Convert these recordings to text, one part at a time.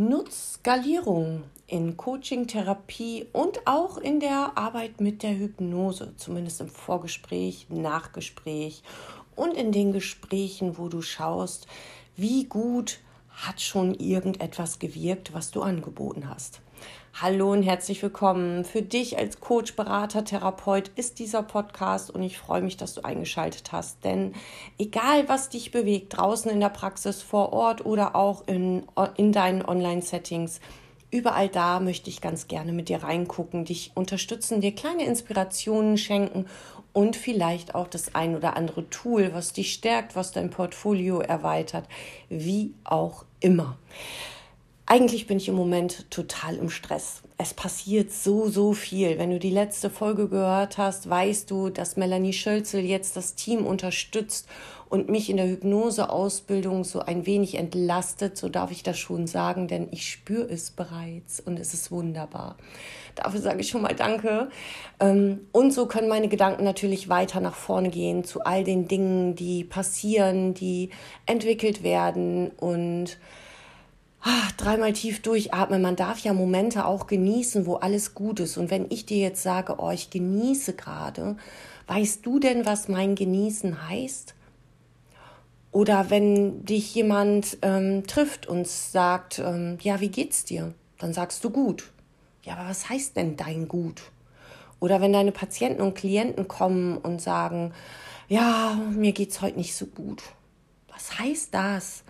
Nutz Skalierung in Coaching, Therapie und auch in der Arbeit mit der Hypnose, zumindest im Vorgespräch, Nachgespräch und in den Gesprächen, wo du schaust, wie gut hat schon irgendetwas gewirkt, was du angeboten hast. Hallo und herzlich willkommen. Für dich als Coach, Berater, Therapeut ist dieser Podcast und ich freue mich, dass du eingeschaltet hast. Denn egal, was dich bewegt, draußen in der Praxis, vor Ort oder auch in, in deinen Online-Settings, überall da möchte ich ganz gerne mit dir reingucken, dich unterstützen, dir kleine Inspirationen schenken und vielleicht auch das ein oder andere Tool, was dich stärkt, was dein Portfolio erweitert, wie auch immer. Eigentlich bin ich im Moment total im Stress. Es passiert so, so viel. Wenn du die letzte Folge gehört hast, weißt du, dass Melanie Schölzel jetzt das Team unterstützt und mich in der Hypnoseausbildung so ein wenig entlastet. So darf ich das schon sagen, denn ich spüre es bereits und es ist wunderbar. Dafür sage ich schon mal Danke. Ähm, und so können meine Gedanken natürlich weiter nach vorne gehen zu all den Dingen, die passieren, die entwickelt werden und ach, dreimal tief durchatmen. Man darf ja Momente auch genießen, wo alles gut ist. Und wenn ich dir jetzt sage, oh, ich genieße gerade, weißt du denn, was mein Genießen heißt? Oder wenn dich jemand ähm, trifft und sagt, ähm, ja, wie geht's dir? Dann sagst du gut. Ja, aber was heißt denn dein Gut? Oder wenn deine Patienten und Klienten kommen und sagen, ja, mir geht's heute nicht so gut. Was heißt das?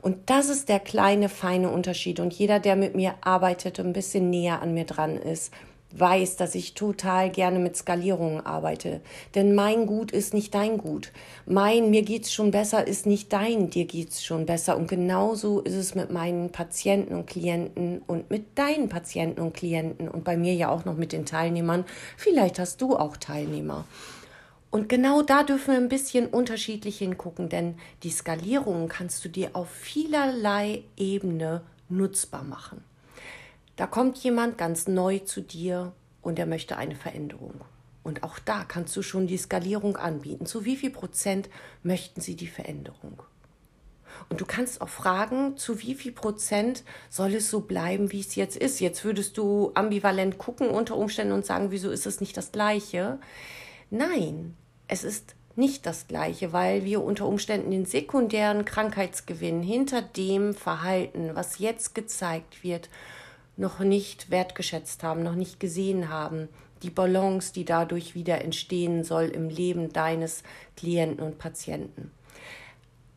Und das ist der kleine, feine Unterschied. Und jeder, der mit mir arbeitet und ein bisschen näher an mir dran ist, weiß, dass ich total gerne mit Skalierungen arbeite. Denn mein Gut ist nicht dein Gut. Mein mir geht's schon besser ist nicht dein, dir geht's schon besser. Und genauso ist es mit meinen Patienten und Klienten und mit deinen Patienten und Klienten und bei mir ja auch noch mit den Teilnehmern. Vielleicht hast du auch Teilnehmer. Und genau da dürfen wir ein bisschen unterschiedlich hingucken, denn die Skalierung kannst du dir auf vielerlei Ebene nutzbar machen. Da kommt jemand ganz neu zu dir und er möchte eine Veränderung. Und auch da kannst du schon die Skalierung anbieten. Zu wie viel Prozent möchten sie die Veränderung? Und du kannst auch fragen, zu wie viel Prozent soll es so bleiben, wie es jetzt ist. Jetzt würdest du ambivalent gucken unter Umständen und sagen, wieso ist es nicht das Gleiche? Nein, es ist nicht das gleiche, weil wir unter Umständen den sekundären Krankheitsgewinn hinter dem Verhalten, was jetzt gezeigt wird, noch nicht wertgeschätzt haben, noch nicht gesehen haben, die Balance, die dadurch wieder entstehen soll im Leben deines Klienten und Patienten.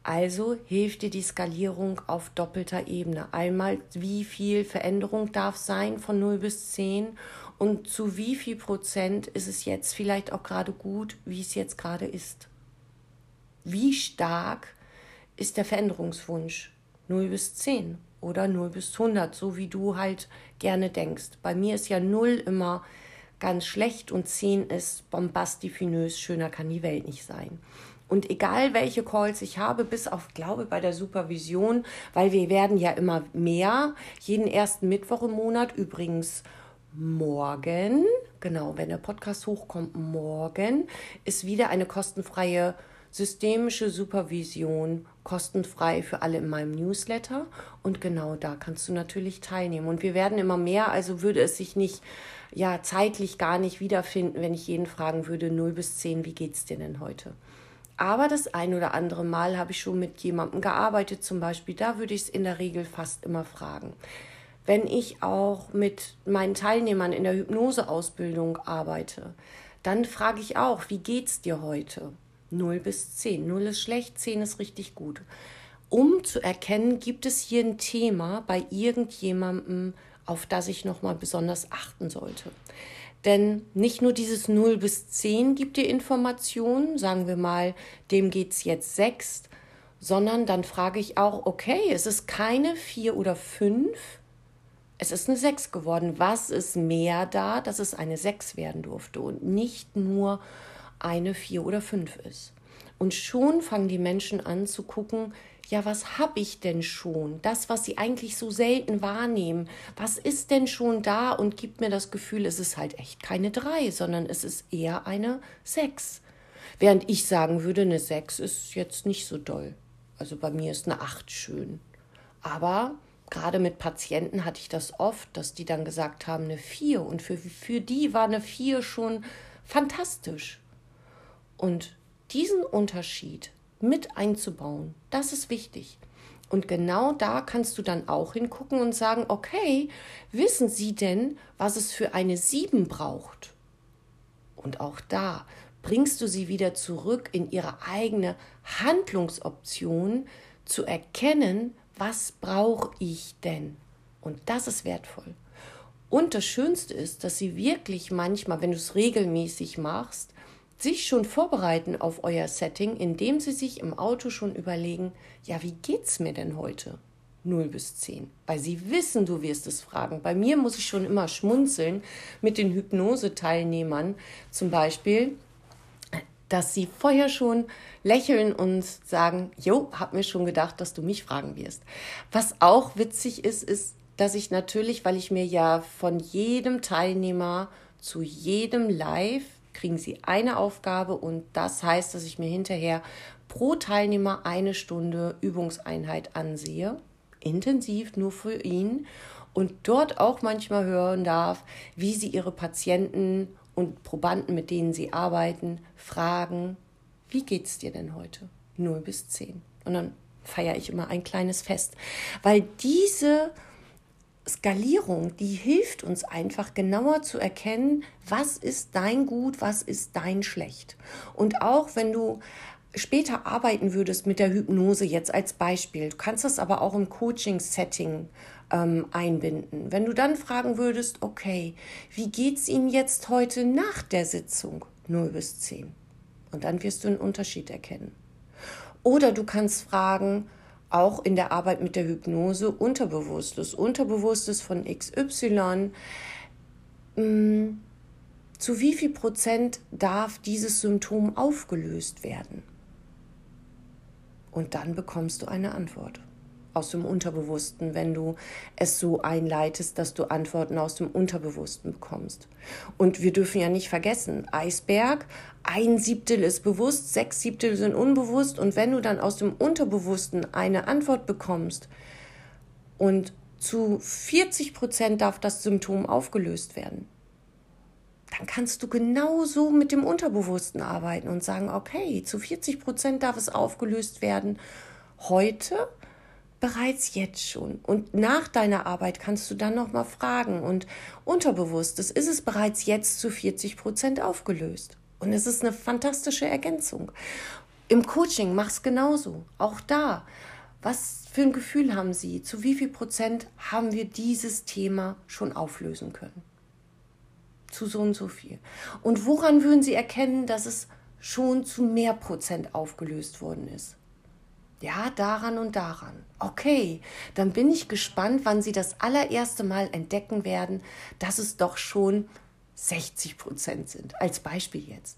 Also hilft dir die Skalierung auf doppelter Ebene. Einmal, wie viel Veränderung darf sein von 0 bis 10 und zu wie viel Prozent ist es jetzt vielleicht auch gerade gut, wie es jetzt gerade ist. Wie stark ist der Veränderungswunsch? 0 bis 10 oder 0 bis 100, so wie du halt gerne denkst. Bei mir ist ja 0 immer ganz schlecht und 10 ist bombastifinös, schöner kann die Welt nicht sein. Und egal welche Calls ich habe, bis auf, glaube bei der Supervision, weil wir werden ja immer mehr, jeden ersten Mittwoch im Monat, übrigens morgen, genau, wenn der Podcast hochkommt, morgen ist wieder eine kostenfreie systemische Supervision kostenfrei für alle in meinem Newsletter. Und genau da kannst du natürlich teilnehmen. Und wir werden immer mehr, also würde es sich nicht, ja, zeitlich gar nicht wiederfinden, wenn ich jeden fragen würde, 0 bis 10, wie geht's dir denn heute? Aber das ein oder andere Mal habe ich schon mit jemandem gearbeitet, zum Beispiel, da würde ich es in der Regel fast immer fragen. Wenn ich auch mit meinen Teilnehmern in der Hypnoseausbildung arbeite, dann frage ich auch, wie geht's dir heute? 0 bis 10. 0 ist schlecht, 10 ist richtig gut. Um zu erkennen, gibt es hier ein Thema bei irgendjemandem, auf das ich nochmal besonders achten sollte. Denn nicht nur dieses 0 bis 10 gibt dir Informationen, sagen wir mal, dem geht es jetzt 6, sondern dann frage ich auch, okay, es ist keine 4 oder 5, es ist eine 6 geworden. Was ist mehr da, dass es eine 6 werden durfte und nicht nur eine 4 oder 5 ist? Und schon fangen die Menschen an zu gucken, ja, was habe ich denn schon? Das, was sie eigentlich so selten wahrnehmen, was ist denn schon da und gibt mir das Gefühl, es ist halt echt keine drei, sondern es ist eher eine sechs. Während ich sagen würde, eine sechs ist jetzt nicht so doll. Also bei mir ist eine acht schön. Aber gerade mit Patienten hatte ich das oft, dass die dann gesagt haben, eine 4. Und für, für die war eine 4 schon fantastisch. Und diesen Unterschied mit einzubauen, das ist wichtig. Und genau da kannst du dann auch hingucken und sagen, okay, wissen Sie denn, was es für eine 7 braucht? Und auch da bringst du sie wieder zurück in ihre eigene Handlungsoption zu erkennen, was brauche ich denn? Und das ist wertvoll. Und das Schönste ist, dass sie wirklich manchmal, wenn du es regelmäßig machst, sich schon vorbereiten auf euer Setting, indem sie sich im Auto schon überlegen, ja, wie geht's mir denn heute? 0 bis 10. Weil sie wissen, du wirst es fragen. Bei mir muss ich schon immer schmunzeln mit den Hypnose-Teilnehmern zum Beispiel, dass sie vorher schon lächeln und sagen, jo, hab mir schon gedacht, dass du mich fragen wirst. Was auch witzig ist, ist, dass ich natürlich, weil ich mir ja von jedem Teilnehmer zu jedem Live kriegen sie eine Aufgabe und das heißt, dass ich mir hinterher pro Teilnehmer eine Stunde Übungseinheit ansehe, intensiv nur für ihn und dort auch manchmal hören darf, wie sie ihre Patienten und Probanden, mit denen sie arbeiten, fragen, wie geht's dir denn heute? 0 bis 10. Und dann feiere ich immer ein kleines Fest, weil diese Skalierung, die hilft uns einfach genauer zu erkennen, was ist dein Gut, was ist dein Schlecht. Und auch wenn du später arbeiten würdest mit der Hypnose jetzt als Beispiel, du kannst das aber auch im Coaching-Setting ähm, einbinden. Wenn du dann fragen würdest, okay, wie geht's Ihnen jetzt heute nach der Sitzung? 0 bis 10. Und dann wirst du einen Unterschied erkennen. Oder du kannst fragen, auch in der Arbeit mit der Hypnose, Unterbewusstes, Unterbewusstes von XY, mm, zu wie viel Prozent darf dieses Symptom aufgelöst werden? Und dann bekommst du eine Antwort aus dem Unterbewussten, wenn du es so einleitest, dass du Antworten aus dem Unterbewussten bekommst. Und wir dürfen ja nicht vergessen, Eisberg, ein Siebtel ist bewusst, sechs Siebtel sind unbewusst. Und wenn du dann aus dem Unterbewussten eine Antwort bekommst und zu 40 Prozent darf das Symptom aufgelöst werden, dann kannst du genauso mit dem Unterbewussten arbeiten und sagen, okay, zu 40 Prozent darf es aufgelöst werden heute bereits jetzt schon. Und nach deiner Arbeit kannst du dann nochmal fragen und unterbewusstes ist es bereits jetzt zu 40 Prozent aufgelöst. Und es ist eine fantastische Ergänzung. Im Coaching mach's genauso. Auch da. Was für ein Gefühl haben Sie? Zu wie viel Prozent haben wir dieses Thema schon auflösen können? Zu so und so viel. Und woran würden Sie erkennen, dass es schon zu mehr Prozent aufgelöst worden ist? Ja, daran und daran. Okay, dann bin ich gespannt, wann Sie das allererste Mal entdecken werden, dass es doch schon 60 Prozent sind. Als Beispiel jetzt.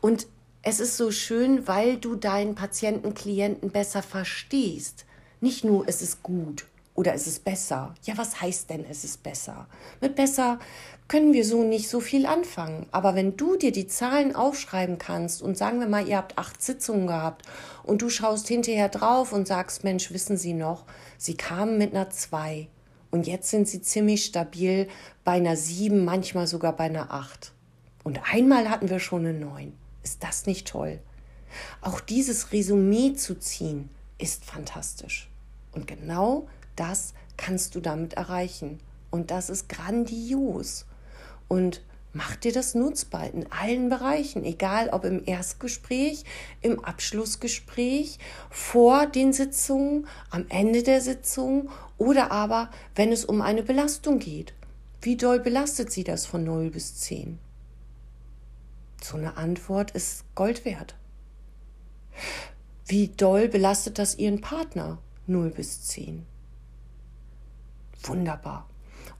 Und es ist so schön, weil du deinen Patienten, Klienten besser verstehst. Nicht nur, es ist gut oder es ist besser. Ja, was heißt denn, es ist besser? Mit besser können wir so nicht so viel anfangen. Aber wenn du dir die Zahlen aufschreiben kannst und sagen wir mal, ihr habt acht Sitzungen gehabt und du schaust hinterher drauf und sagst, Mensch, wissen Sie noch, Sie kamen mit einer zwei und jetzt sind Sie ziemlich stabil bei einer sieben, manchmal sogar bei einer acht. Und einmal hatten wir schon eine neun. Ist das nicht toll? Auch dieses Resümee zu ziehen, ist fantastisch. Und genau das kannst du damit erreichen. Und das ist grandios und mach dir das nutzbar in allen Bereichen, egal ob im Erstgespräch, im Abschlussgespräch, vor den Sitzungen, am Ende der Sitzung oder aber, wenn es um eine Belastung geht. Wie doll belastet sie das von 0 bis 10? So eine Antwort ist Gold wert. Wie doll belastet das Ihren Partner? 0 bis 10. Wunderbar.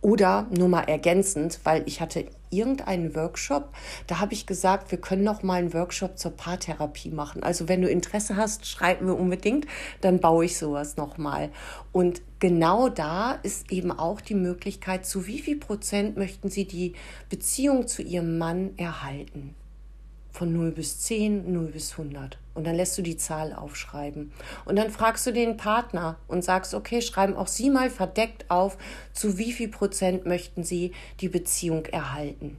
Oder nur mal ergänzend, weil ich hatte irgendeinen Workshop, da habe ich gesagt, wir können noch mal einen Workshop zur Paartherapie machen. Also wenn du Interesse hast, schreib mir unbedingt, dann baue ich sowas noch mal. Und genau da ist eben auch die Möglichkeit, zu wie viel Prozent möchten Sie die Beziehung zu Ihrem Mann erhalten? Von 0 bis 10, 0 bis 100. Und dann lässt du die Zahl aufschreiben. Und dann fragst du den Partner und sagst, okay, schreiben auch Sie mal verdeckt auf, zu wie viel Prozent möchten Sie die Beziehung erhalten.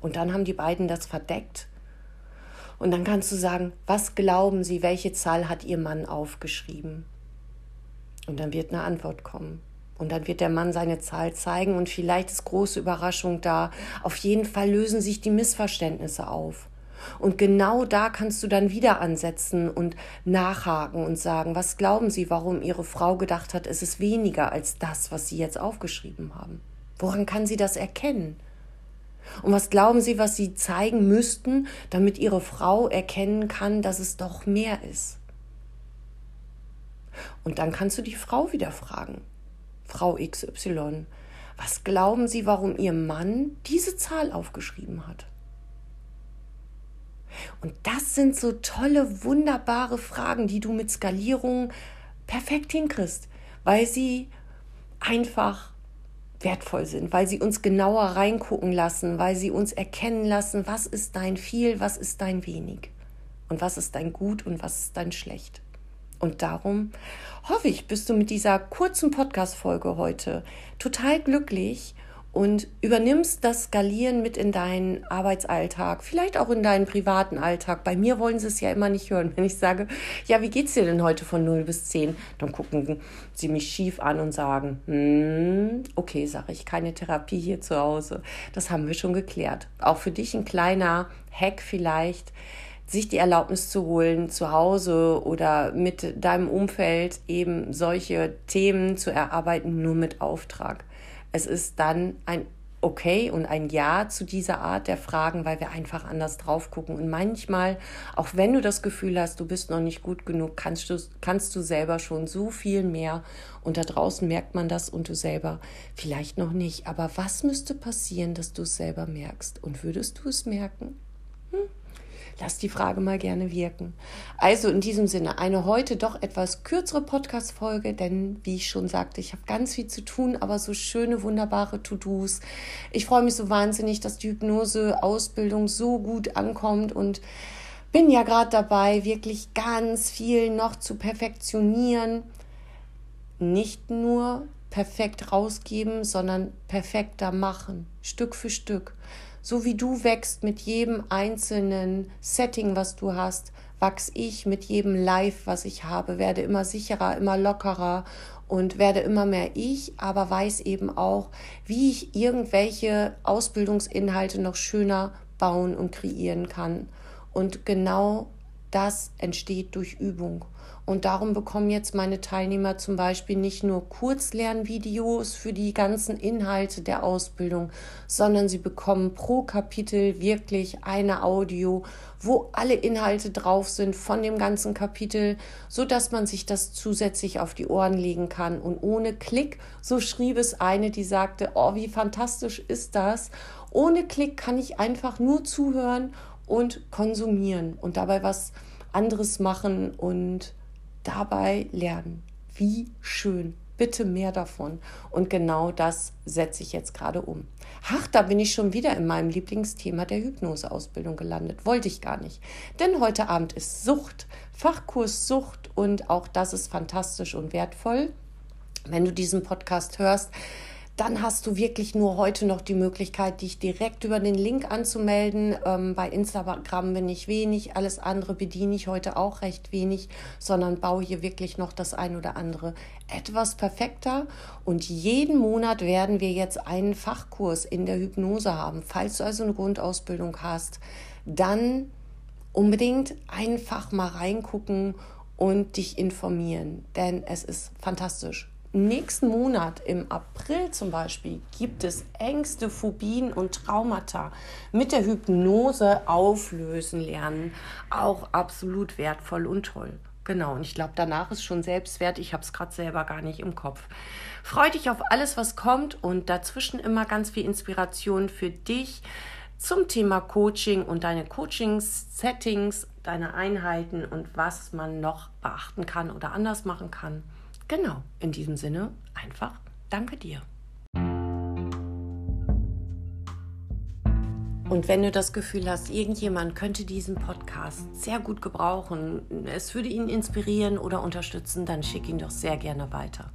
Und dann haben die beiden das verdeckt. Und dann kannst du sagen, was glauben Sie, welche Zahl hat Ihr Mann aufgeschrieben? Und dann wird eine Antwort kommen. Und dann wird der Mann seine Zahl zeigen und vielleicht ist große Überraschung da. Auf jeden Fall lösen sich die Missverständnisse auf. Und genau da kannst du dann wieder ansetzen und nachhaken und sagen, was glauben Sie, warum Ihre Frau gedacht hat, es ist weniger als das, was Sie jetzt aufgeschrieben haben? Woran kann sie das erkennen? Und was glauben Sie, was Sie zeigen müssten, damit Ihre Frau erkennen kann, dass es doch mehr ist? Und dann kannst du die Frau wieder fragen. Frau XY, was glauben Sie, warum Ihr Mann diese Zahl aufgeschrieben hat? Und das sind so tolle, wunderbare Fragen, die du mit Skalierung perfekt hinkriegst, weil sie einfach wertvoll sind, weil sie uns genauer reingucken lassen, weil sie uns erkennen lassen, was ist dein viel, was ist dein wenig und was ist dein gut und was ist dein schlecht. Und darum hoffe ich, bist du mit dieser kurzen Podcast-Folge heute total glücklich und übernimmst das Skalieren mit in deinen Arbeitsalltag, vielleicht auch in deinen privaten Alltag. Bei mir wollen sie es ja immer nicht hören. Wenn ich sage, ja, wie geht's dir denn heute von 0 bis 10? Dann gucken sie mich schief an und sagen, hm, okay, sage ich, keine Therapie hier zu Hause. Das haben wir schon geklärt. Auch für dich ein kleiner Hack vielleicht sich die Erlaubnis zu holen, zu Hause oder mit deinem Umfeld eben solche Themen zu erarbeiten, nur mit Auftrag. Es ist dann ein Okay und ein Ja zu dieser Art der Fragen, weil wir einfach anders drauf gucken. Und manchmal, auch wenn du das Gefühl hast, du bist noch nicht gut genug, kannst du, kannst du selber schon so viel mehr. Und da draußen merkt man das und du selber vielleicht noch nicht. Aber was müsste passieren, dass du es selber merkst? Und würdest du es merken? Hm? Lass die Frage mal gerne wirken. Also in diesem Sinne eine heute doch etwas kürzere Podcast-Folge, denn wie ich schon sagte, ich habe ganz viel zu tun, aber so schöne, wunderbare To-Dos. Ich freue mich so wahnsinnig, dass die Hypnose-Ausbildung so gut ankommt und bin ja gerade dabei, wirklich ganz viel noch zu perfektionieren. Nicht nur perfekt rausgeben, sondern perfekter machen, Stück für Stück. So wie du wächst mit jedem einzelnen Setting, was du hast, wachs ich mit jedem Live, was ich habe, werde immer sicherer, immer lockerer und werde immer mehr ich, aber weiß eben auch, wie ich irgendwelche Ausbildungsinhalte noch schöner bauen und kreieren kann. Und genau das entsteht durch Übung. Und darum bekommen jetzt meine Teilnehmer zum Beispiel nicht nur Kurzlernvideos für die ganzen Inhalte der Ausbildung, sondern sie bekommen pro Kapitel wirklich eine Audio, wo alle Inhalte drauf sind von dem ganzen Kapitel, so dass man sich das zusätzlich auf die Ohren legen kann und ohne Klick, so schrieb es eine, die sagte, oh, wie fantastisch ist das? Ohne Klick kann ich einfach nur zuhören und konsumieren und dabei was anderes machen und dabei lernen. Wie schön. Bitte mehr davon. Und genau das setze ich jetzt gerade um. Ach, da bin ich schon wieder in meinem Lieblingsthema der Hypnoseausbildung gelandet. Wollte ich gar nicht. Denn heute Abend ist Sucht, Fachkurs Sucht und auch das ist fantastisch und wertvoll. Wenn du diesen Podcast hörst, dann hast du wirklich nur heute noch die Möglichkeit, dich direkt über den Link anzumelden. Ähm, bei Instagram bin ich wenig, alles andere bediene ich heute auch recht wenig, sondern baue hier wirklich noch das ein oder andere etwas perfekter. Und jeden Monat werden wir jetzt einen Fachkurs in der Hypnose haben. Falls du also eine Grundausbildung hast, dann unbedingt einfach mal reingucken und dich informieren, denn es ist fantastisch nächsten Monat, im April zum Beispiel, gibt es Ängste, Phobien und Traumata mit der Hypnose auflösen lernen. Auch absolut wertvoll und toll. Genau, und ich glaube, danach ist schon Selbstwert. Ich habe es gerade selber gar nicht im Kopf. Freu dich auf alles, was kommt und dazwischen immer ganz viel Inspiration für dich zum Thema Coaching und deine Coaching-Settings, deine Einheiten und was man noch beachten kann oder anders machen kann. Genau, in diesem Sinne einfach danke dir. Und wenn du das Gefühl hast, irgendjemand könnte diesen Podcast sehr gut gebrauchen, es würde ihn inspirieren oder unterstützen, dann schick ihn doch sehr gerne weiter.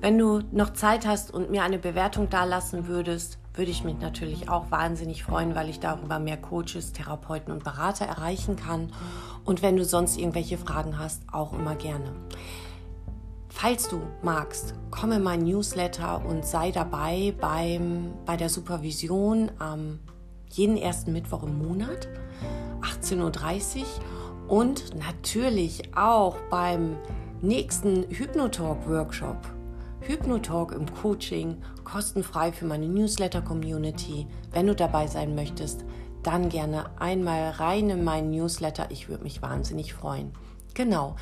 Wenn du noch Zeit hast und mir eine Bewertung dalassen würdest, würde ich mich natürlich auch wahnsinnig freuen, weil ich darüber mehr Coaches, Therapeuten und Berater erreichen kann. Und wenn du sonst irgendwelche Fragen hast, auch immer gerne. Falls du magst, komme in mein Newsletter und sei dabei beim, bei der Supervision am jeden ersten Mittwoch im Monat, 18.30 Uhr und natürlich auch beim nächsten Hypnotalk-Workshop. Hypnotalk im Coaching, kostenfrei für meine Newsletter-Community. Wenn du dabei sein möchtest, dann gerne einmal rein in meinen Newsletter. Ich würde mich wahnsinnig freuen. Genau.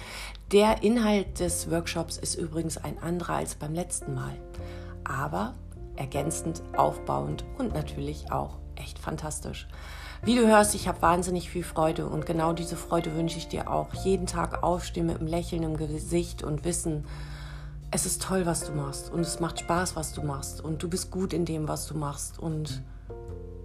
Der Inhalt des Workshops ist übrigens ein anderer als beim letzten Mal. Aber ergänzend, aufbauend und natürlich auch echt fantastisch. Wie du hörst, ich habe wahnsinnig viel Freude und genau diese Freude wünsche ich dir auch. Jeden Tag aufstehen mit einem Lächeln im Gesicht und wissen, es ist toll, was du machst und es macht Spaß, was du machst und du bist gut in dem, was du machst und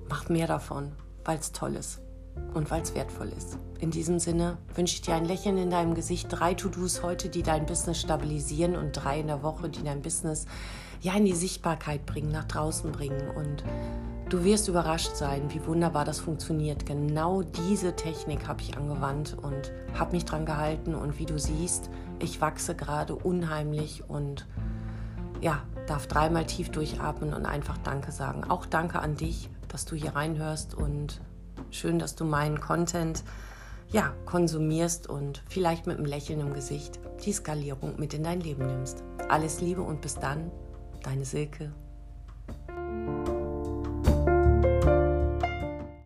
mach mehr davon, weil es toll ist und weil es wertvoll ist. In diesem Sinne wünsche ich dir ein Lächeln in deinem Gesicht, drei To-Dos heute, die dein Business stabilisieren und drei in der Woche, die dein Business ja in die Sichtbarkeit bringen, nach draußen bringen und Du wirst überrascht sein, wie wunderbar das funktioniert. Genau diese Technik habe ich angewandt und habe mich dran gehalten. Und wie du siehst, ich wachse gerade unheimlich und ja, darf dreimal tief durchatmen und einfach Danke sagen. Auch Danke an dich, dass du hier reinhörst und schön, dass du meinen Content ja, konsumierst und vielleicht mit einem Lächeln im Gesicht die Skalierung mit in dein Leben nimmst. Alles Liebe und bis dann, deine Silke.